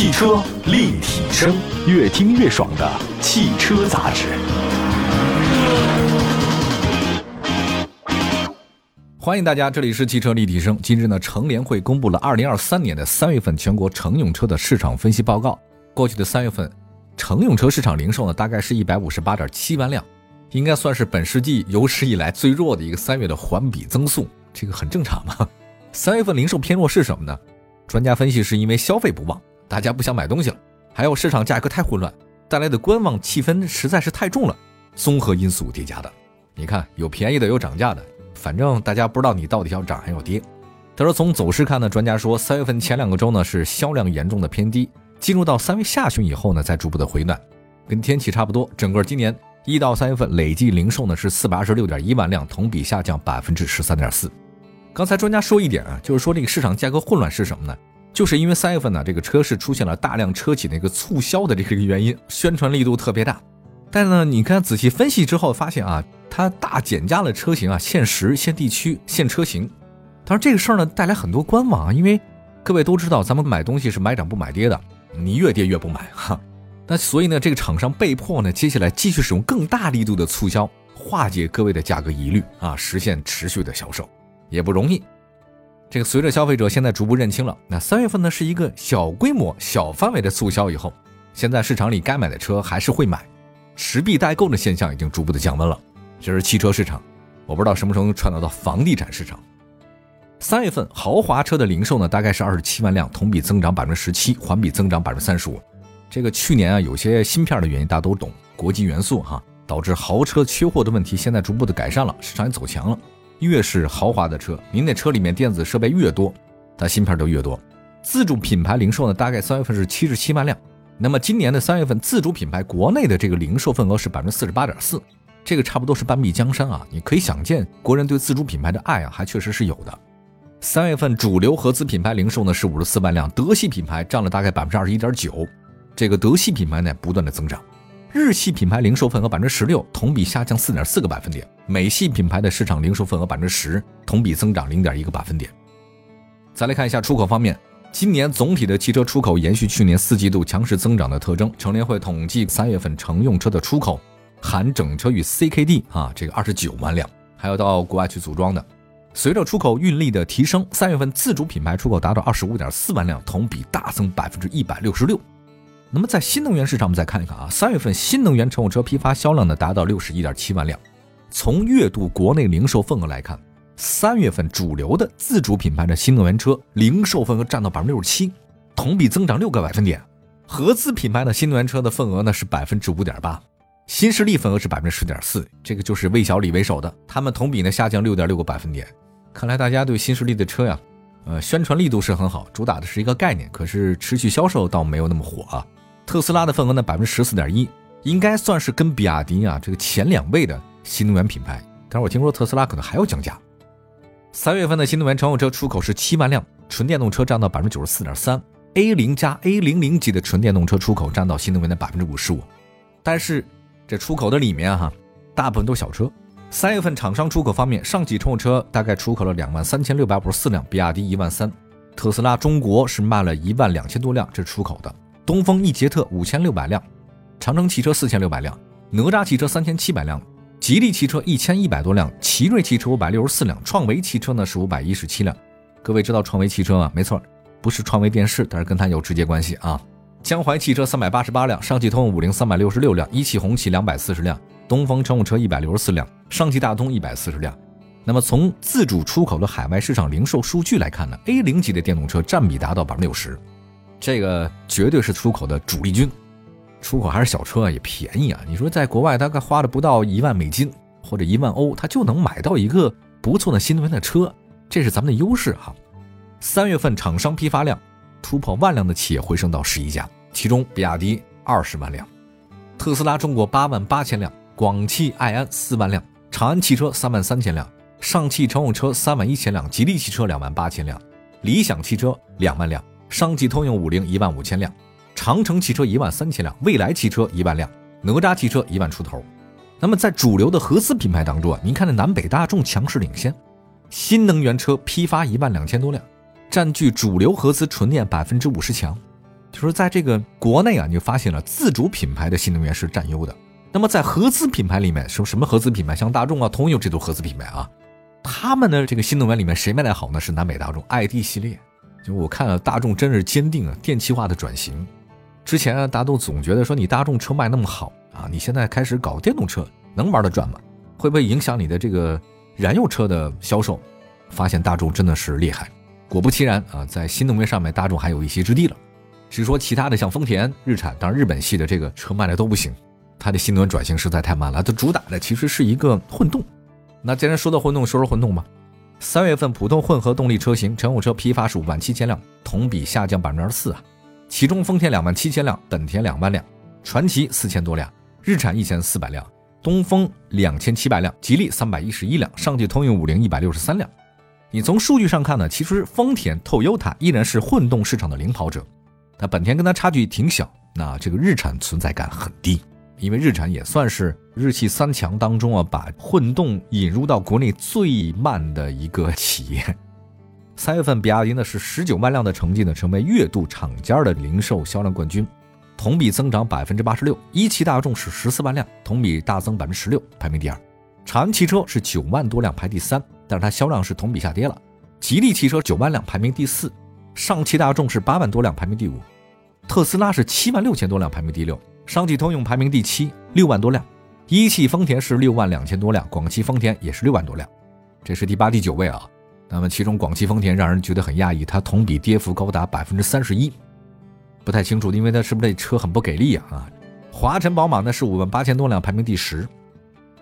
汽车立体声，越听越爽的汽车杂志。欢迎大家，这里是汽车立体声。今日呢，乘联会公布了二零二三年的三月份全国乘用车的市场分析报告。过去的三月份，乘用车市场零售呢，大概是一百五十八点七万辆，应该算是本世纪有史以来最弱的一个三月的环比增速，这个很正常嘛。三月份零售偏弱是什么呢？专家分析是因为消费不旺，大家不想买东西了，还有市场价格太混乱带来的观望气氛实在是太重了，综合因素叠加的。你看，有便宜的，有涨价的。反正大家不知道你到底要涨还要跌。他说，从走势看呢，专家说三月份前两个周呢是销量严重的偏低，进入到三月下旬以后呢再逐步的回暖，跟天气差不多。整个今年一到三月份累计零售呢是四百二十六点一万辆，同比下降百分之十三点四。刚才专家说一点啊，就是说这个市场价格混乱是什么呢？就是因为三月份呢这个车市出现了大量车企那个促销的这个原因，宣传力度特别大。但呢，你看仔细分析之后发现啊。它大减价了车型啊，限时、限地区、限车型。当然这个事儿呢带来很多观望啊，因为各位都知道咱们买东西是买涨不买跌的，你越跌越不买哈。那所以呢，这个厂商被迫呢，接下来继续使用更大力度的促销，化解各位的价格疑虑啊，实现持续的销售也不容易。这个随着消费者现在逐步认清了，那三月份呢是一个小规模、小范围的促销以后，现在市场里该买的车还是会买，持币待购的现象已经逐步的降温了。这是汽车市场，我不知道什么时候能传导到房地产市场。三月份豪华车的零售呢，大概是二十七万辆，同比增长百分之十七，环比增长百分之三十五。这个去年啊，有些芯片的原因大家都懂，国际元素哈，导致豪车缺货的问题，现在逐步的改善了，市场也走强了。越是豪华的车，您那车里面电子设备越多，它芯片就越多。自主品牌零售呢，大概三月份是七十七万辆，那么今年的三月份自主品牌国内的这个零售份额是百分之四十八点四。这个差不多是半壁江山啊！你可以想见，国人对自主品牌的爱啊，还确实是有的。三月份主流合资品牌零售呢是五十四万辆，德系品牌占了大概百分之二十一点九。这个德系品牌呢不断的增长，日系品牌零售份额百分之十六，同比下降四点四个百分点。美系品牌的市场零售份额百分之十，同比增长零点一个百分点。再来看一下出口方面，今年总体的汽车出口延续去年四季度强势增长的特征。乘联会统计三月份乘用车的出口。含整车与 CKD 啊，这个二十九万辆，还要到国外去组装的。随着出口运力的提升，三月份自主品牌出口达到二十五点四万辆，同比大增百分之一百六十六。那么在新能源市场，我们再看一看啊，三月份新能源乘用车批发销量呢达到六十一点七万辆。从月度国内零售份额来看，三月份主流的自主品牌的新能源车零售份额占到百分之六十七，同比增长六个百分点。合资品牌的新能源车的份额呢是百分之五点八。新势力份额是百分之十点四，这个就是魏小李为首的，他们同比呢下降六点六个百分点。看来大家对新势力的车呀，呃，宣传力度是很好，主打的是一个概念，可是持续销售倒没有那么火啊。特斯拉的份额呢百分之十四点一，应该算是跟比亚迪啊这个前两位的新能源品牌。但是我听说特斯拉可能还要降价。三月份的新能源乘用车出口是七万辆，纯电动车占到百分之九十四点三，A 零加 A 零零级的纯电动车出口占到新能源的百分之五十五，但是。这出口的里面哈，大部分都是小车。三月份厂商出口方面，上汽乘用车大概出口了两万三千六百五十四辆，比亚迪一万三，特斯拉中国是卖了一万两千多辆，这是出口的。东风奕捷特五千六百辆，长城汽车四千六百辆，哪吒汽车三千七百辆，吉利汽车一千一百多辆，奇瑞汽车五百六十四辆，创维汽车呢是五百一十七辆。各位知道创维汽车吗？没错，不是创维电视，但是跟它有直接关系啊。江淮汽车三百八十八辆，上汽通用五菱三百六十六辆，一汽红旗两百四十辆，东风乘用车一百六十四辆，上汽大通一百四十辆。那么从自主出口的海外市场零售数据来看呢，A 零级的电动车占比达到百分之六十，这个绝对是出口的主力军。出口还是小车啊，也便宜啊。你说在国外大概花了不到一万美金或者一万欧，他就能买到一个不错的新能源的车，这是咱们的优势哈。三月份厂商批发量。突破万辆的企业回升到十一家，其中比亚迪二十万辆，特斯拉中国八万八千辆，广汽埃安四万辆，长安汽车三万三千辆，上汽乘用车三万一千辆，吉利汽车两万八千辆，理想汽车两万辆，上汽通用五菱一万五千辆，长城汽车一万三千辆，蔚来汽车一万辆，哪吒汽车一万出头。那么在主流的合资品牌当中啊，您看这南北大众强势领先，新能源车批发一万两千多辆。占据主流合资纯电百分之五十强，就是在这个国内啊，你就发现了自主品牌的新能源是占优的。那么在合资品牌里面，什么什么合资品牌？像大众啊、通用这都合资品牌啊，他们的这个新能源里面谁卖的好呢？是南北大众 ID 系列。就我看了，大众真是坚定啊电气化的转型。之前啊，大家都总觉得说你大众车卖那么好啊，你现在开始搞电动车，能玩得转吗？会不会影响你的这个燃油车的销售？发现大众真的是厉害，果不其然啊，在新能源上面，大众还有一席之地了。只是说其他的像丰田、日产，当然日本系的这个车卖的都不行。它的新能源转型实在太慢了，它主打的其实是一个混动。那既然说到混动，说说混动吧。三月份普通混合动力车型乘用车批发是五万七千辆，同比下降百分之四啊。其中丰田两万七千辆，本田两万辆，传祺四千多辆，日产一千四百辆，东风两千七百辆，吉利三百一十一辆，上汽通用五菱一百六十三辆。你从数据上看呢，其实丰田、Toyota 依然是混动市场的领跑者，那本田跟它差距挺小，那这个日产存在感很低。因为日产也算是日系三强当中啊，把混动引入到国内最慢的一个企业。三月份，比亚迪呢是十九万辆的成绩呢，成为月度厂家的零售销量冠军，同比增长百分之八十六。一汽大众是十四万辆，同比大增百分之十六，排名第二。长安汽车是九万多辆，排第三，但是它销量是同比下跌了。吉利汽车九万辆，排名第四。上汽大众是八万多辆，排名第五。特斯拉是七万六千多辆，排名第六。上汽通用排名第七，六万多辆；一汽丰田是六万两千多辆，广汽丰田也是六万多辆，这是第八、第九位啊。那么其中广汽丰田让人觉得很讶异，它同比跌幅高达百分之三十一，不太清楚，因为它是不是这车很不给力啊？啊，华晨宝马呢是五万八千多辆，排名第十；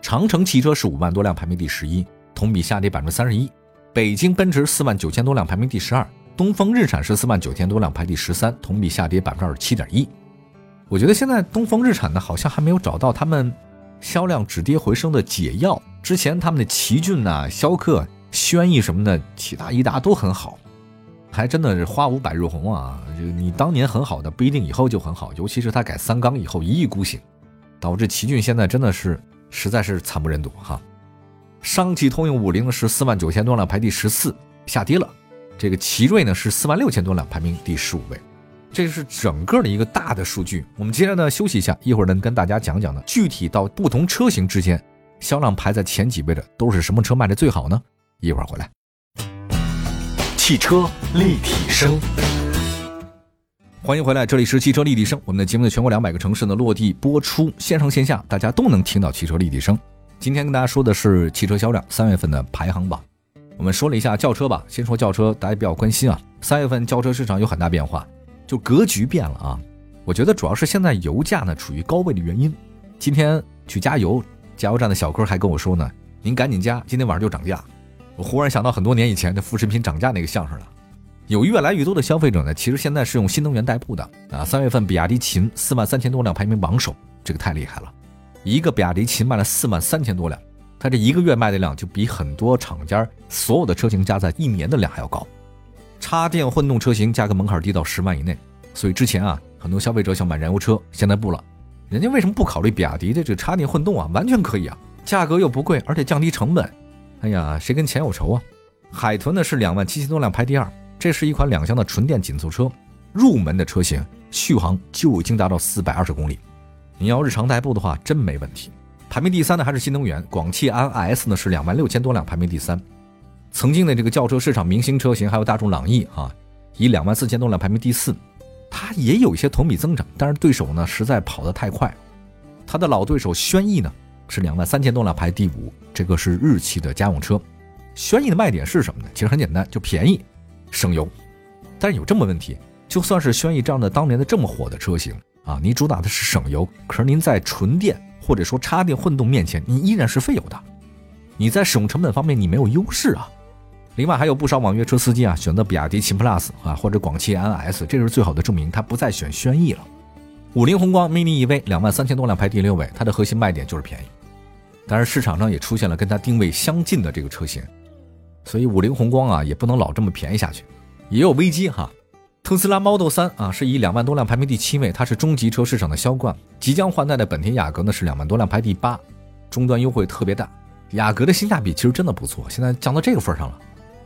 长城汽车是五万多辆，排名第十一，同比下跌百分之三十一；北京奔驰四万九千多辆，排名第十二；东风日产是四万九千多辆，排第十三，同比下跌百分之二十七点一。我觉得现在东风日产呢，好像还没有找到他们销量止跌回升的解药。之前他们的奇骏呐、逍客、轩逸什么的，其他一大都很好，还真的是花无百日红啊！就你当年很好的，不一定以后就很好。尤其是他改三缸以后一意孤行，导致奇骏现在真的是实在是惨不忍睹哈。上汽通用五菱是四万九千多辆，排第十四，下跌了。这个奇瑞呢是四万六千多辆，排名第十五位。这是整个的一个大的数据。我们接着呢休息一下，一会儿呢跟大家讲讲呢，具体到不同车型之间，销量排在前几位的都是什么车卖的最好呢？一会儿回来。汽车立体声，欢迎回来，这里是汽车立体声。我们的节目在全国两百个城市呢落地播出，线上线下大家都能听到汽车立体声。今天跟大家说的是汽车销量三月份的排行榜。我们说了一下轿车吧，先说轿车，大家比较关心啊。三月份轿车市场有很大变化。就格局变了啊！我觉得主要是现在油价呢处于高位的原因。今天去加油，加油站的小哥还跟我说呢：“您赶紧加，今天晚上就涨价。”我忽然想到很多年以前的副食品涨价那个相声了。有越来越多的消费者呢，其实现在是用新能源代步的啊。三月份比亚迪秦四万三千多辆排名榜首，这个太厉害了。一个比亚迪秦卖了四万三千多辆，它这一个月卖的量就比很多厂家所有的车型加在一年的量还要高。插电混动车型价格门槛低到十万以内，所以之前啊，很多消费者想买燃油车，现在不了。人家为什么不考虑比亚迪的这个插电混动啊？完全可以啊，价格又不贵，而且降低成本。哎呀，谁跟钱有仇啊？海豚呢是两万七千多辆排第二，这是一款两厢的纯电紧凑车，入门的车型续航就已经达到四百二十公里，你要日常代步的话真没问题。排名第三的还是新能源，广汽安 S 呢是两万六千多辆排名第三。曾经的这个轿车市场明星车型还有大众朗逸啊，以两万四千多辆排名第四，它也有一些同比增长，但是对手呢实在跑得太快。它的老对手轩逸呢是两万三千多辆排第五，这个是日系的家用车。轩逸的卖点是什么呢？其实很简单，就便宜、省油。但是有这么问题，就算是轩逸这样的当年的这么火的车型啊，你主打的是省油，可是您在纯电或者说插电混动面前，您依然是费油的。你在使用成本方面你没有优势啊。另外还有不少网约车司机啊，选择比亚迪秦 PLUS 啊，或者广汽安 S，这是最好的证明，他不再选轩逸了。五菱宏光 mini EV 两万三千多辆排第六位，它的核心卖点就是便宜。但是市场上也出现了跟它定位相近的这个车型，所以五菱宏光啊也不能老这么便宜下去，也有危机哈。特斯拉 Model 3啊是以两万多辆排名第七位，它是中级车市场的销冠。即将换代的本田雅阁呢是两万多辆排第八，终端优惠特别大。雅阁的性价比其实真的不错，现在降到这个份上了。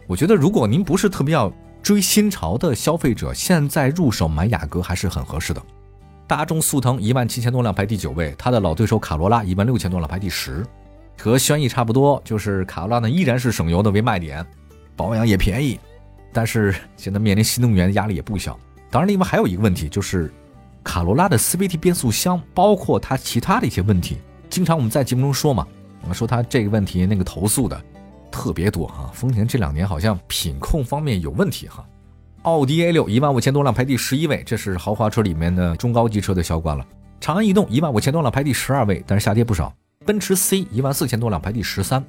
我觉得，如果您不是特别要追新潮的消费者，现在入手买雅阁还是很合适的。大众速腾一万七千多辆排第九位，它的老对手卡罗拉一万六千多辆排第十，和轩逸差不多，就是卡罗拉呢依然是省油的为卖点，保养也便宜，但是现在面临新能源的压力也不小。当然，另外还有一个问题就是卡罗拉的 CVT 变速箱，包括它其他的一些问题，经常我们在节目中说嘛，我们说它这个问题那个投诉的特别多哈。丰田这两年好像品控方面有问题哈。奥迪 A 六一万五千多辆排第十一位，这是豪华车里面的中高级车的销冠了。长安逸动一万五千多辆排第十二位，但是下跌不少。奔驰 C 一万四千多辆排第十三。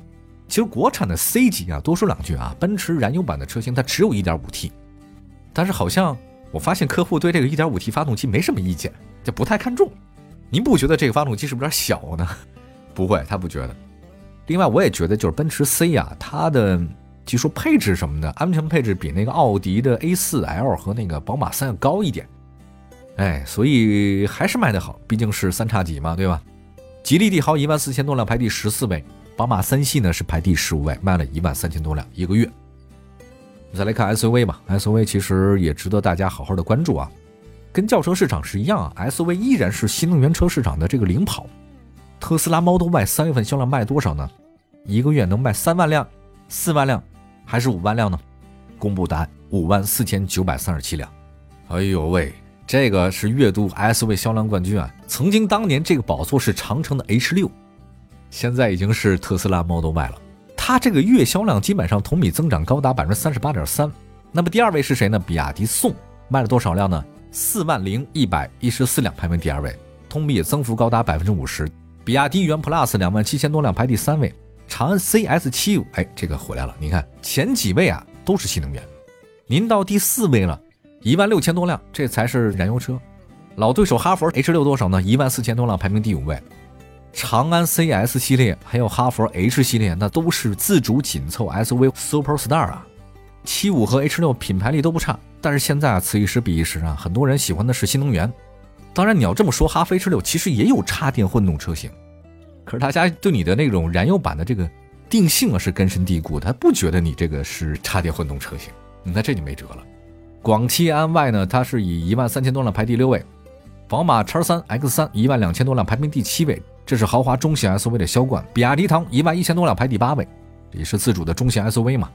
其实国产的 C 级啊，多说两句啊，奔驰燃油版的车型它只有一点五 T，但是好像我发现客户对这个一点五 T 发动机没什么意见，就不太看重。您不觉得这个发动机是不是有点小呢？不会，他不觉得。另外，我也觉得就是奔驰 C 啊，它的。技术配置什么的，安全配置比那个奥迪的 A4L 和那个宝马三要高一点，哎，所以还是卖得好，毕竟是三叉戟嘛，对吧？吉利帝豪一万四千多辆排第十四位，宝马三系呢是排第十五位，卖了一万三千多辆一个月。再来看 SUV 吧，SUV 其实也值得大家好好的关注啊，跟轿车市场是一样啊，SUV 依然是新能源车市场的这个领跑。特斯拉 Model Y 三月份销量卖多少呢？一个月能卖三万辆，四万辆。还是五万辆呢？公布答案，五万四千九百三十七辆。哎呦喂，这个是月度 SUV 销量冠军啊！曾经当年这个宝座是长城的 H 六，现在已经是特斯拉 Model Y 了。它这个月销量基本上同比增长高达百分之三十八点三。那么第二位是谁呢？比亚迪宋卖了多少辆呢？四万零一百一十四辆，排名第二位，同比增幅高达百分之五十。比亚迪元 Plus 两万七千多辆，排第三位。长安 CS 七五，哎，这个回来了。你看前几位啊都是新能源，您到第四位了，一万六千多辆，这才是燃油车。老对手哈弗 H 六多少呢？一万四千多辆，排名第五位。长安 CS 系列还有哈弗 H 系列，那都是自主紧凑 SUV Super Star 啊。七五和 H 六品牌力都不差，但是现在啊，此一时彼一时啊，很多人喜欢的是新能源。当然你要这么说，哈弗 H 六其实也有插电混动车型。可是大家对你的那种燃油版的这个定性啊是根深蒂固，他不觉得你这个是插电混动车型，那这就没辙了。广汽安 Y 呢，它是以一万三千多辆排第六位，宝马叉三 X 三一万两千多辆排名第七位，这是豪华中型 SUV 的销冠。比亚迪唐一万一千多辆排第八位，也是自主的中型 SUV 嘛，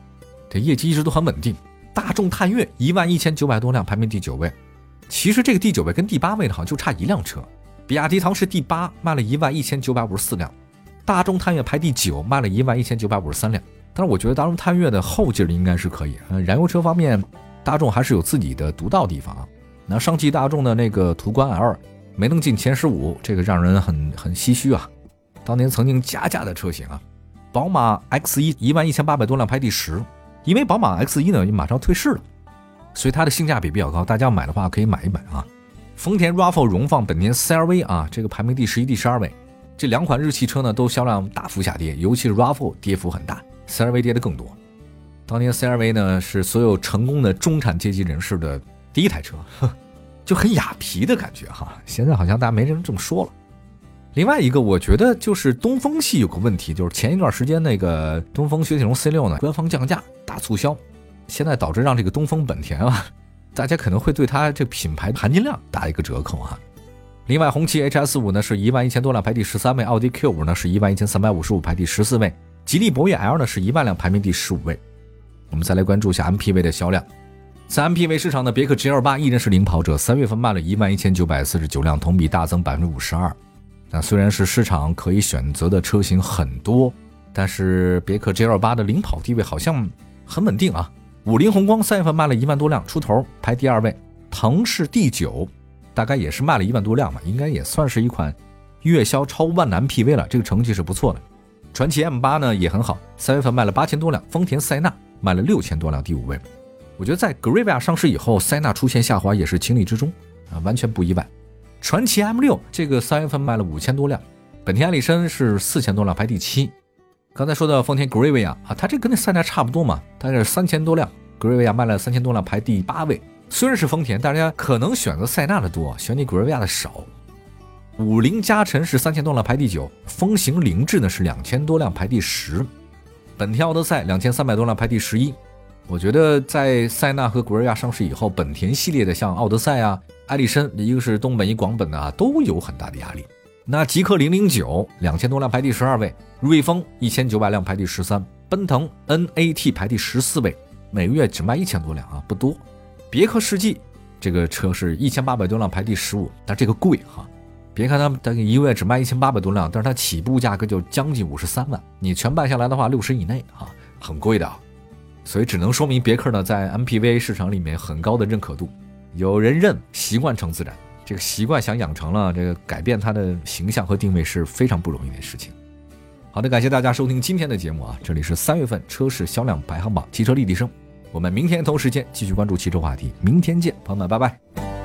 这业绩一直都很稳定。大众探岳一万一千九百多辆排名第九位，其实这个第九位跟第八位的好像就差一辆车。比亚迪唐是第八，卖了一万一千九百五十四辆；大众探岳排第九，卖了一万一千九百五十三辆。但是我觉得大众探岳的后劲儿应该是可以。嗯，燃油车方面，大众还是有自己的独到地方啊。那上汽大众的那个途观 L 没能进前十五，这个让人很很唏嘘啊。当年曾经加价的车型啊，宝马 X 一一万一千八百多辆排第十，因为宝马 X 一呢马上退市了，所以它的性价比比较高，大家买的话可以买一买啊。丰田 RAV4 荣放，本田 CR-V 啊，这个排名第十一、第十二位，这两款日系车呢都销量大幅下跌，尤其是 RAV4 跌幅很大，CR-V 跌的更多。当年 CR-V 呢是所有成功的中产阶级人士的第一台车，就很雅痞的感觉哈。现在好像大家没人这么说了。另外一个，我觉得就是东风系有个问题，就是前一段时间那个东风雪铁龙 C6 呢官方降价大促销，现在导致让这个东风本田啊。大家可能会对它这品牌含金量打一个折扣啊。另外，红旗 HS 五呢是一万一千多辆排第十三位，奥迪 Q 五呢是一万一千三百五十五排第十四位，吉利博越 L 呢是一万辆排名第十五位。我们再来关注一下 MPV 的销量，在 MPV 市场的别克 GL 八依然是领跑者，三月份卖了一万一千九百四十九辆，同比大增百分之五十二。那虽然是市场可以选择的车型很多，但是别克 GL 八的领跑地位好像很稳定啊。五菱宏光三月份卖了一万多辆出头，排第二位。腾势第九，大概也是卖了一万多辆吧，应该也算是一款月销超万的 PV 了，这个成绩是不错的。传祺 M 八呢也很好，三月份卖了八千多辆。丰田塞纳卖了六千多辆，第五位。我觉得在 g r a v i a 上市以后，塞纳出现下滑也是情理之中啊，完全不意外。传祺 M 六这个三月份卖了五千多辆，本田艾力绅是四千多辆，排第七。刚才说的丰田 Gravia 啊，它这跟那塞纳差不多嘛，它是三千多辆，Gravia 卖了三千多辆，排第八位。虽然是丰田，大家可能选择塞纳的多，选你 Gravia 的少。五菱加辰是三千多辆，排第九。风行凌志呢是两千多辆，排第十。本田奥德赛两千三百多辆，排第十一。我觉得在塞纳和古瑞亚上市以后，本田系列的像奥德赛啊、艾力绅，一个是东本一广本的啊，都有很大的压力。那极氪零零九两千多辆排第十二位，瑞风一千九百辆排第十三，奔腾 NAT 排第十四位，每个月只卖一千多辆啊，不多。别克世纪这个车是一千八百多辆排第十五，但这个贵哈。别看它大概一个月只卖一千八百多辆，但是它起步价格就将近五十三万，你全办下来的话六十以内啊，很贵的。所以只能说明别克呢在 MPV 市场里面很高的认可度，有人认习惯成自然，这个习惯想养成了，这个改变它的形象和定位是非常不容易的事情。好的，感谢大家收听今天的节目啊，这里是三月份车市销量排行榜汽车立体声，我们明天同时间继续关注汽车话题，明天见，朋友们，拜拜。